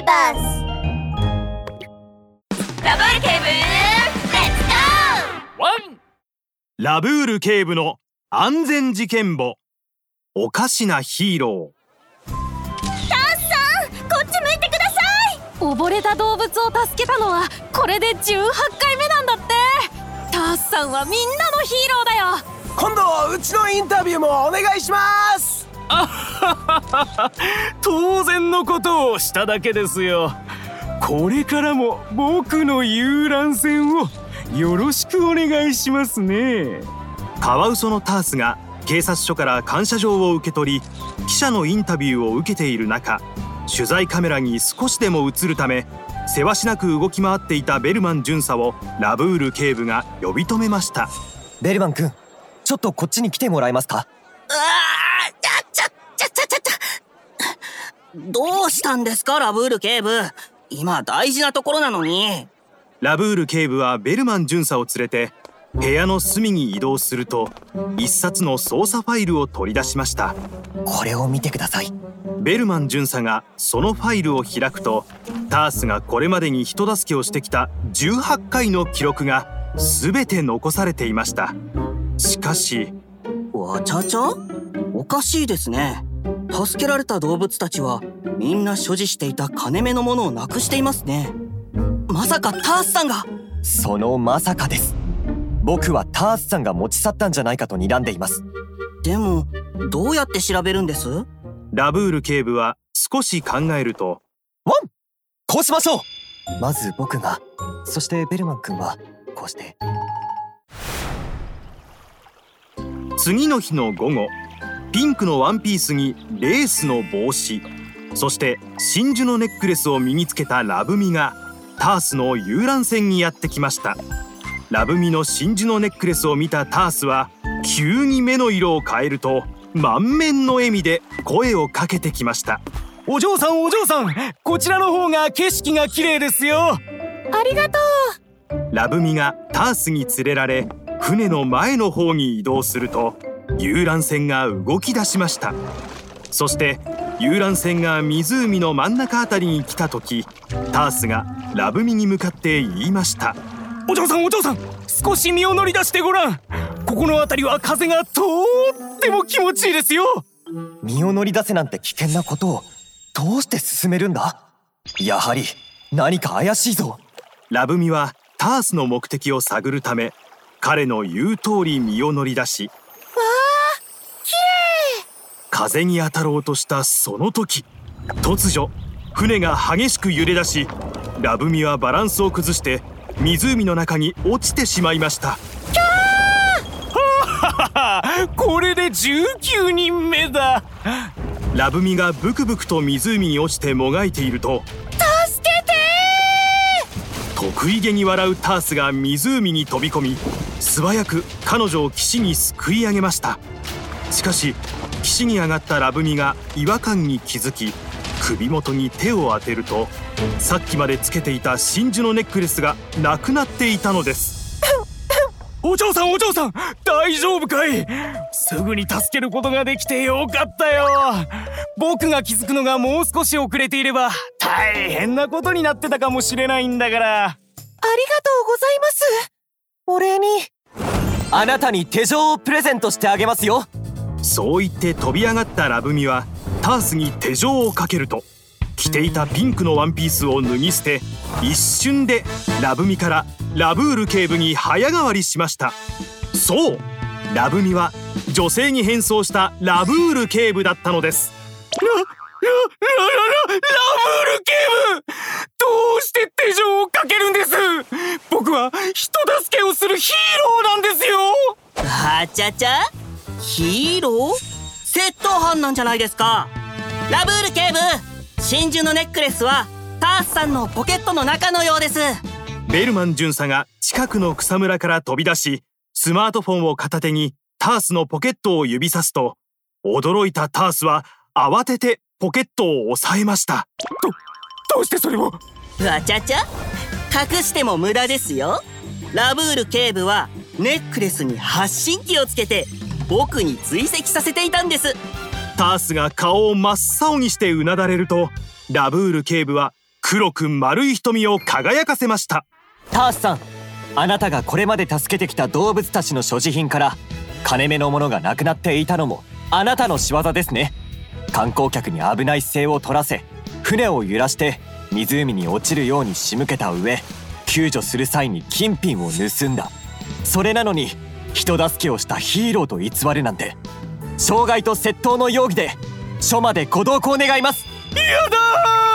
ーバーズラブール警部レッツゴーワンラブール警部の安全事件簿。おかしなヒーロタースさんこっち向いてください。溺れた動物を助けたのはこれで18回目なんだって。タースさんはみんなのヒーローだよ。今度うちのインタビューもお願いします。ー 当然のことをしただけですよ。これからも僕の遊覧船をよろしくお願いしますね。カワウソのタースが警察署から感謝状を受け取り記者のインタビューを受けている中取材カメラに少しでも映るためせわしなく動き回っていたベルマン巡査をラブール警部が呼び止めました。ベルマン君ちょっとこっちに来てもらえますか？ああちゃちゃちゃちゃちゃちゃどうしたんですかラブール警部。今大事なところなのに。ラブール警部はベルマン巡査を連れて部屋の隅に移動すると一冊の捜査ファイルを取り出しました。これを見てください。ベルマン巡査がそのファイルを開くとタースがこれまでに人助けをしてきた18回の記録が全て残されていました。しかしわちゃちゃ？おかしいですね助けられた動物たちはみんな所持していた金目のものをなくしていますね。まさかタースさんが。そのまさかです。僕はタースさんが持ち去ったんじゃないかと睨んでいます。でもどうやって調べるんです？ラブール警部は少し考えると。ワン！こうしましょう！まず僕がそしてベルマン君はこうして。次の日の午後ピンクのワンピースにレースの帽子。そして真珠のネックレスを身につけたラブミがタースの遊覧船にやってきました。ラブミの真珠のネックレスを見たタースは急に目の色を変えると満面の笑みで声をかけてきました。お嬢さんお嬢さんこちらの方が景色が綺麗ですよ。ありがとう。ラブミがタースに連れられ船の前の方に移動すると遊覧船が動き出しました。そして遊覧船が湖の真ん中あたりに来た時タースがラブミに向かって言いました。お嬢さんお嬢さん少し身を乗り出してごらん。ここの辺りは風がとっても気持ちいいですよ。身を乗り出せなんて危険なことをどうして進めるんだ？やはり何か怪しいぞ。ラブミはタースの目的を探るため彼の言う通り身を乗り出し風に当たろうとしたその時突如船が激しく揺れ出しラブミはバランスを崩して湖の中に落ちてしまいました。これで19人目だ。ラブミがブクブクと湖に落ちてもがいていると助けて！得意げに笑うタースが湖に飛び込み素早く彼女を岸にすくい上げましたしかし岸に上がったラブミが違和感に気づき首元に手を当てるとさっきまでつけていた真珠のネックレスがなくなっていたのです。お嬢さんお嬢さん大丈夫かい?すぐに助けることができてよかったよ。僕が気づくのがもう少し遅れていれば大変なことになってたかもしれないんだから。ありがとうございます。お礼に。あなたに手錠をプレゼントしてあげますよそう言って飛び上がったラブミはタースに手錠をかけると着ていたピンクのワンピースを脱ぎ捨て一瞬でラブミからラブール警部に早変わりしました。そう。ラブミは女性に変装したラブール警部だったのです。ラララララブール警部どうして手錠をかけるんです？僕は人助けをするヒーローなんですよ。あちゃちゃ？ヒーロー？窃盗犯なんじゃないですか。ラブール警部真珠のネックレスはタースさんのポケットの中のようです。ベルマン巡査が近くの草むらから飛び出しスマートフォンを片手にタースのポケットを指さすと驚いたタースは慌ててポケットを押さえました。どうしてそれを？わちゃちゃ？隠しても無駄ですよ。ラブール警部はネックレスに発信機をつけて僕に追跡させていたんです。タースが顔を真っ青にしてうなだれるとラブール警部は黒く丸い瞳を輝かせました。タースさんあなたがこれまで助けてきた動物たちの所持品から金目のものがなくなっていたのもあなたの仕業ですね。観光客に危ない姿勢を取らせ船を揺らして湖に落ちるように仕向けた上救助する際に金品を盗んだ。それなのに人助けをしたヒーローと偽るなんて傷害と窃盗の容疑で署までご同行願います。やだ